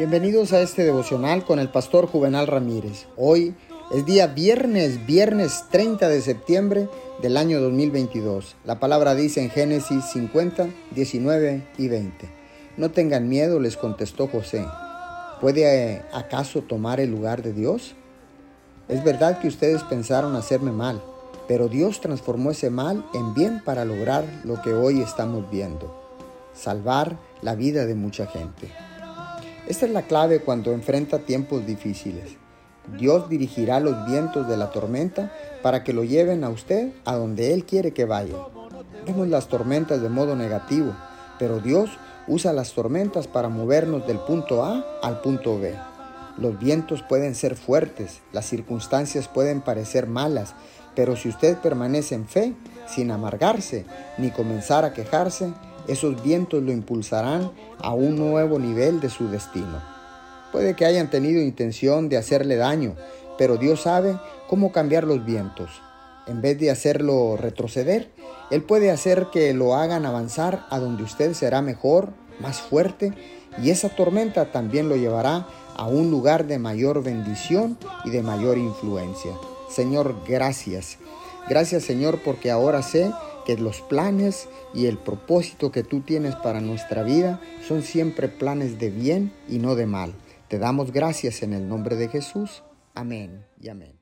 Bienvenidos a este devocional con el pastor Juvenal Ramírez. Hoy es día viernes, viernes 30 de septiembre del año 2022. La palabra dice en Génesis 50, 19 y 20. No tengan miedo, les contestó José. ¿Puede eh, acaso tomar el lugar de Dios? Es verdad que ustedes pensaron hacerme mal, pero Dios transformó ese mal en bien para lograr lo que hoy estamos viendo, salvar la vida de mucha gente. Esta es la clave cuando enfrenta tiempos difíciles. Dios dirigirá los vientos de la tormenta para que lo lleven a usted a donde Él quiere que vaya. Vemos las tormentas de modo negativo, pero Dios usa las tormentas para movernos del punto A al punto B. Los vientos pueden ser fuertes, las circunstancias pueden parecer malas, pero si usted permanece en fe, sin amargarse ni comenzar a quejarse, esos vientos lo impulsarán a un nuevo nivel de su destino. Puede que hayan tenido intención de hacerle daño, pero Dios sabe cómo cambiar los vientos. En vez de hacerlo retroceder, Él puede hacer que lo hagan avanzar a donde usted será mejor, más fuerte, y esa tormenta también lo llevará a un lugar de mayor bendición y de mayor influencia. Señor, gracias. Gracias Señor porque ahora sé que los planes y el propósito que tú tienes para nuestra vida son siempre planes de bien y no de mal. Te damos gracias en el nombre de Jesús. Amén y amén.